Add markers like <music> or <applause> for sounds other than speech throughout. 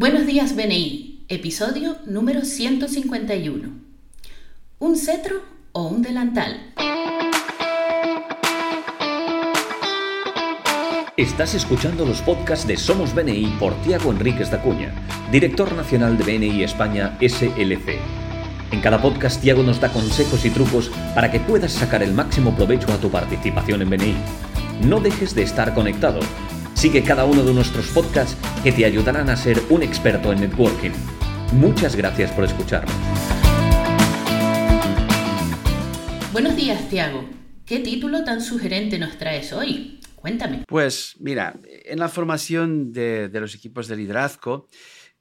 Buenos días BNI, episodio número 151. ¿Un cetro o un delantal? Estás escuchando los podcasts de Somos BNI por Tiago Enríquez Dacuña, director nacional de BNI España SLC. En cada podcast Tiago nos da consejos y trucos para que puedas sacar el máximo provecho a tu participación en BNI. No dejes de estar conectado Sigue cada uno de nuestros podcasts que te ayudarán a ser un experto en networking. Muchas gracias por escucharnos. Buenos días, Tiago. ¿Qué título tan sugerente nos traes hoy? Cuéntame. Pues mira, en la formación de, los equipos de liderazgo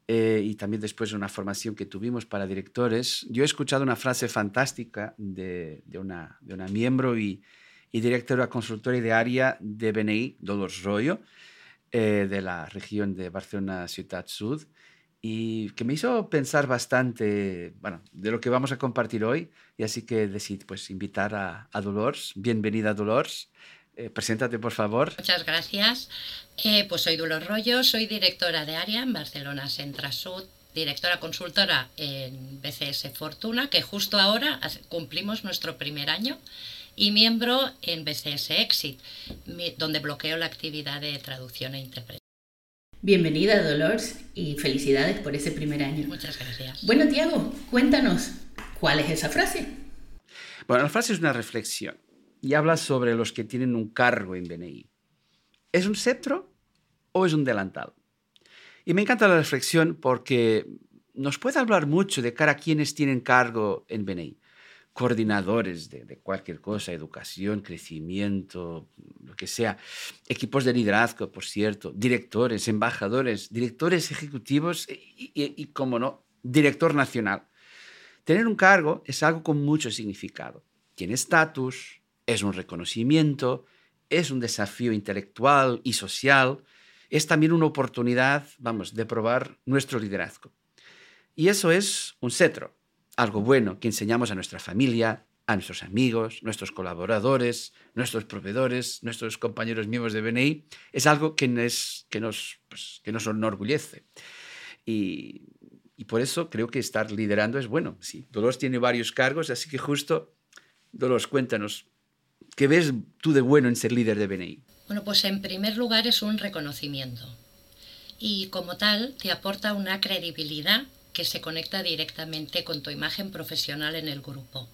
eh, y también después de una formación que tuvimos para directores, yo he escuchado una frase fantástica de, una, de una miembro y, y directora consultora de área de BNI, Dolores Royo, eh, de la región de Barcelona Ciudad Sud y que me hizo pensar bastante, bueno, de lo que vamos a compartir hoy y así que decidí pues invitar a, Dolores. Bienvenida Dolores. Eh, preséntate, por favor. Muchas gracias. Eh, pues soy Dolores Rollo, soy directora de área en Barcelona Centra Sud, directora consultora en BCS Fortuna, que justo ahora cumplimos nuestro primer año y miembro en BCS Exit, donde bloqueo la actividad de traducción e interpretación. Bienvenida, Dolores, y felicidades por ese primer año. Muchas gracias. Bueno, Tiago, cuéntanos, ¿cuál es esa frase? Bueno, la frase es una reflexión y habla sobre los que tienen un cargo en BNI. ¿Es un cetro o es un delantal? Y me encanta la reflexión porque nos puede hablar mucho de cara a quienes tienen cargo en BNI coordinadores de, cualquier cosa, educación, crecimiento, lo que sea, equipos de liderazgo, por cierto, directores, embajadores, directores ejecutivos y, y, como no, director nacional. Tener un cargo es algo con mucho significado. Tiene estatus, es un reconocimiento, es un desafío intelectual y social, es también una oportunidad, vamos, de probar nuestro liderazgo. Y eso es un cetro algo bueno que enseñamos a nuestra familia, a nuestros amigos, nuestros colaboradores, nuestros proveedores, nuestros compañeros miembros de BNI, es algo que, es, que, nos, pues, que nos enorgullece. Y, y, por eso creo que estar liderando es bueno. Sí, Dolores tiene varios cargos, así que justo, Dolores, cuéntanos, ¿qué ves tú de bueno en ser líder de BNI? Bueno, pues en primer lugar es un reconocimiento. Y como tal, te aporta una credibilidad que se conecta directamente con tu imagen profesional en el grupo.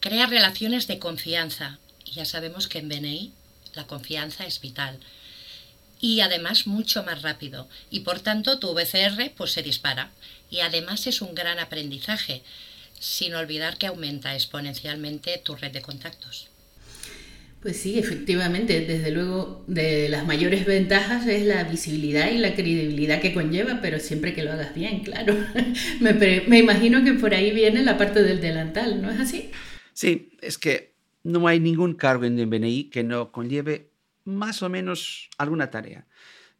Crea relaciones de confianza ya sabemos que en BNI la confianza es vital y además mucho más rápido y por tanto tu VCR pues se dispara y además es un gran aprendizaje sin olvidar que aumenta exponencialmente tu red de contactos. Pues sí, efectivamente, desde luego de las mayores ventajas es la visibilidad y la credibilidad que conlleva, pero siempre que lo hagas bien, claro. <laughs> me, imagino que por ahí viene la parte del delantal, ¿no es así? Sí, es que no hay ningún cargo en el BNI que no conlleve más o menos alguna tarea,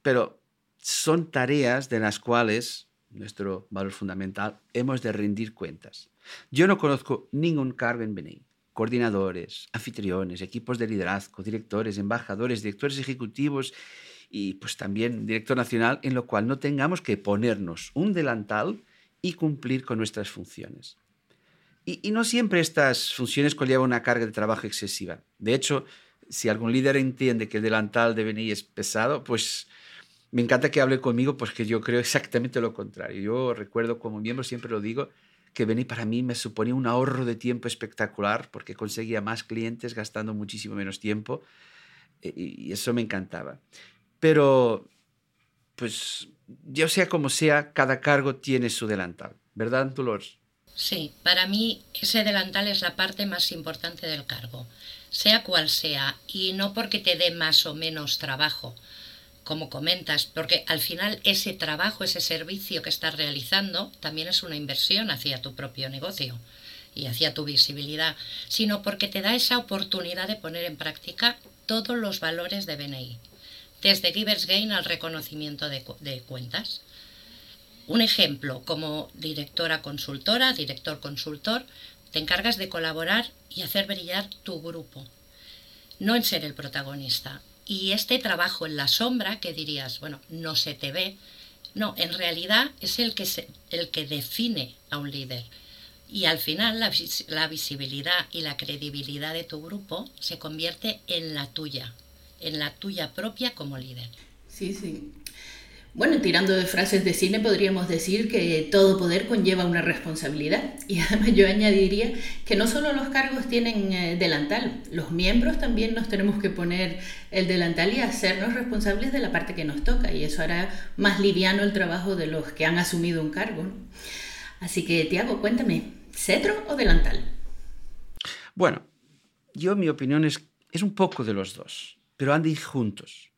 pero son tareas de las cuales nuestro valor fundamental hemos de rendir cuentas. Yo no conozco ningún cargo en BNI coordinadores, anfitriones, equipos de liderazgo, directores, embajadores, directores ejecutivos y pues también director nacional, en lo cual no tengamos que ponernos un delantal y cumplir con nuestras funciones. Y, no siempre estas funciones conllevan una carga de trabajo excesiva. De hecho, si algún líder entiende que el delantal de venir es pesado, pues me encanta que hable conmigo porque yo creo <laughs> exactamente lo contrario. Yo recuerdo como miembro, siempre lo digo, que venir para mí me suponía un ahorro de tiempo espectacular porque conseguía más clientes gastando muchísimo menos tiempo e, y eso me encantaba. Pero, pues, yo sea como sea, cada cargo tiene su delantal, ¿verdad, Dolores? Sí, para mí ese delantal es la parte más importante del cargo, sea cual sea, y no porque te dé más o menos trabajo, como comentas, porque al final ese trabajo, ese servicio que estás realizando, también es una inversión hacia tu propio negocio y hacia tu visibilidad, sino porque te da esa oportunidad de poner en práctica todos los valores de BNI, desde Givers Gain al reconocimiento de, de cuentas. Un ejemplo, como directora consultora, director consultor, te encargas de colaborar y hacer brillar tu grupo, no en ser el protagonista, y este trabajo en la sombra, que dirías, bueno, no se te ve, No, en realidad es el que, el que define a un líder. Y al final la, la visibilidad y la credibilidad de tu grupo se convierte en la tuya, en la tuya propia como líder. Sí, sí. Bueno, tirando de frases de cine, podríamos decir que todo poder conlleva una responsabilidad. <laughs> Y además yo añadiría que no solo los cargos tienen eh, delantal, los miembros también nos tenemos que poner el delantal y hacernos responsables de la parte que nos toca. Y eso hará más liviano el trabajo de los que han asumido un cargo. Así que, Tiago, cuéntame, ¿cetro o delantal? Bueno, yo mi opinión es, es un poco de los dos, pero han de ir juntos.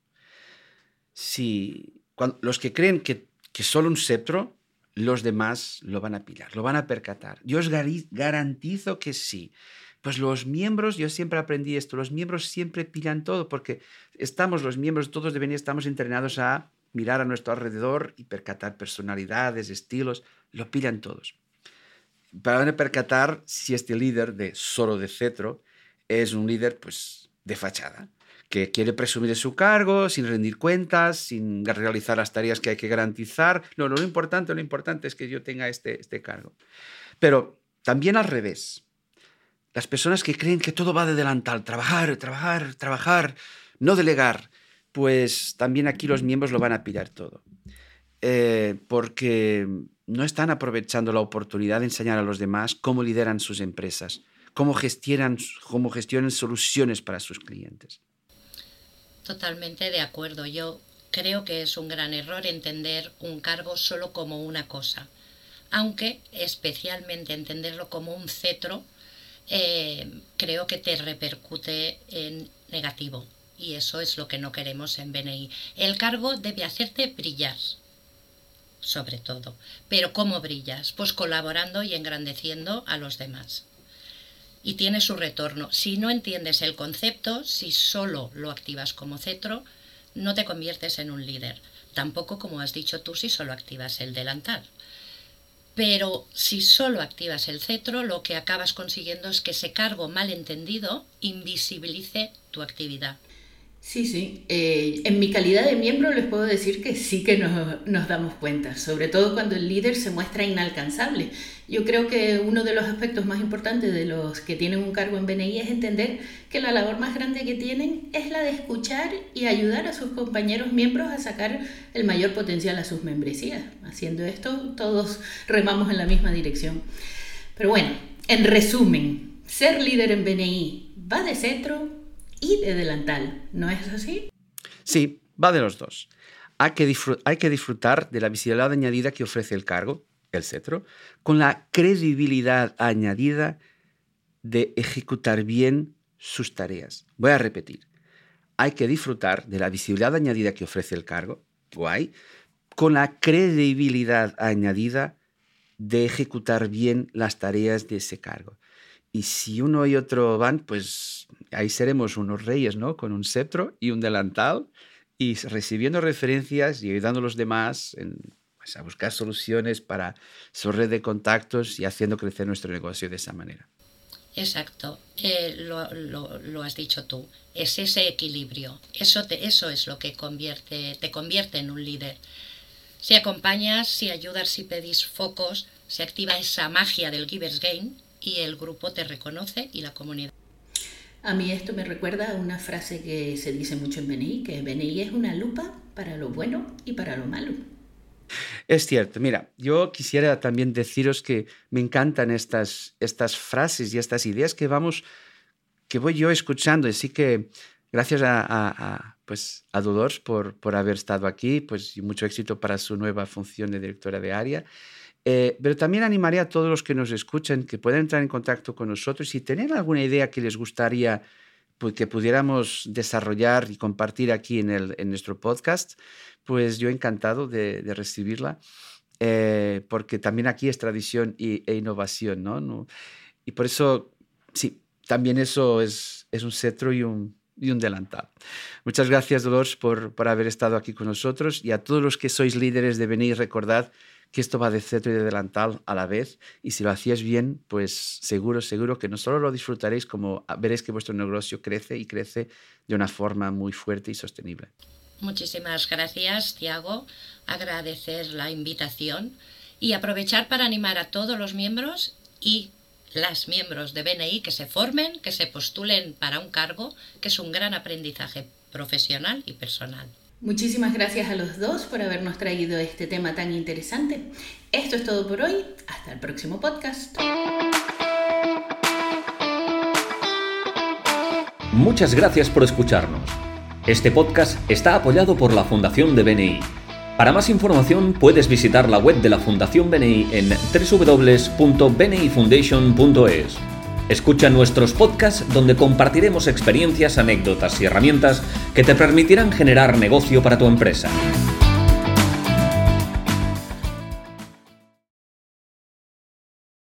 Si los que creen que, solo un cetro, los demás lo van a pillar, lo van a percatar. Yo os garantizo que sí. Pues los miembros, yo siempre aprendí esto, los miembros siempre pillan todo porque estamos, los miembros todos de venir, estamos entrenados a mirar a nuestro alrededor y percatar personalidades, estilos, lo pillan todos. Para percatar si este líder de solo de cetro es un líder pues de fachada que quiere presumir de su cargo sin rendir cuentas, sin realizar las tareas que hay que garantizar. No, lo importante, lo importante es que yo tenga este, este cargo. Pero también al revés. Las personas que creen que todo va de delantal, trabajar, trabajar, trabajar, no delegar, pues también aquí los miembros lo van a pillar todo. Eh, porque no están aprovechando la oportunidad de enseñar a los demás cómo lideran sus empresas, cómo gestionan, cómo gestionan soluciones para sus clientes. Totalmente de acuerdo. Yo creo que es un gran error entender un cargo solo como una cosa, aunque especialmente entenderlo como un cetro eh, creo que te repercute en negativo y eso es lo que no queremos en BNI. El cargo debe hacerte brillar, sobre todo. Pero ¿cómo brillas? Pues colaborando y engrandeciendo a los demás y tiene su retorno. Si no entiendes el concepto, si solo lo activas como cetro, no te conviertes en un líder. Tampoco, como has dicho tú, si solo activas el delantal. Pero si solo activas el cetro, lo que acabas consiguiendo es que ese cargo mal entendido invisibilice tu actividad. Sí, sí. Eh, en mi calidad de miembro les puedo decir que sí que nos, nos, damos cuenta, sobre todo cuando el líder se muestra inalcanzable. Yo creo que uno de los aspectos más importantes de los que tienen un cargo en BNI es entender que la labor más grande que tienen es la de escuchar y ayudar a sus compañeros miembros a sacar el mayor potencial a sus membresías. Haciendo esto, todos remamos en la misma dirección. Pero bueno, en resumen, ser líder en BNI va de cetro y de delantal, ¿no es así? Sí, va de los dos. Hay que, hay que disfrutar de la visibilidad añadida que ofrece el cargo, el cetro, con la credibilidad añadida de ejecutar bien sus tareas. Voy a repetir. Hay que disfrutar de la visibilidad añadida que ofrece el cargo, guay, con la credibilidad añadida de ejecutar bien las tareas de ese cargo. Y si uno y otro van, pues ahí seremos unos reyes, ¿no? Con un cetro y un delantal y recibiendo referencias y ayudando a los demás pues, a buscar soluciones para su red de contactos y haciendo crecer nuestro negocio de esa manera. Exacto, eh, lo, has dicho tú, es ese equilibrio, eso, te, eso es lo que te convierte en un líder. Si acompañas, si ayudas, si pedís focos, se activa esa magia del Giver's Game y el grupo te reconoce y la comunidad. A mí esto me recuerda a una frase que se dice mucho en BNI, que BNI es una lupa para lo bueno y para lo malo. Es cierto, mira, yo quisiera también deciros que me encantan estas, estas frases y estas ideas que vamos, que voy yo escuchando, así que gracias a, a, pues, a por, por haber estado aquí, pues y mucho éxito para su nueva función de directora de área. Eh, pero también animaría a todos los que nos escuchen que puedan entrar en contacto con nosotros y tener alguna idea que les gustaría pues, que pudiéramos desarrollar y compartir aquí en, el, en nuestro podcast, pues yo encantado de, recibirla, eh, porque también aquí es tradición y, e innovación, ¿no? Y por eso, sí, también eso es, es un cetro y un, y un delantal. Muchas gracias, Dolores, por, por haber estado aquí con nosotros y a todos los que sois líderes de venir, recordad que esto va de cetro y de delantal a la vez y si lo hacías bien, pues seguro, seguro que no solo lo disfrutaréis, como veréis que vuestro negocio crece y crece de una forma muy fuerte y sostenible. Muchísimas gracias, Tiago. Agradecer la invitación y aprovechar para animar a todos los miembros y las miembros de BNI que se formen, que se postulen para un cargo, que es un gran aprendizaje profesional y personal. Muchísimas gracias a los dos por habernos traído este tema tan interesante. Esto es todo por hoy. Hasta el próximo podcast. Muchas gracias por escucharnos. Este podcast está apoyado por la Fundación de BNI. Para más información puedes visitar la web de la Fundación BNI en www.bnifoundation.es. Escucha nuestros podcasts donde compartiremos experiencias, anécdotas y herramientas que te permitirán generar negocio para tu empresa.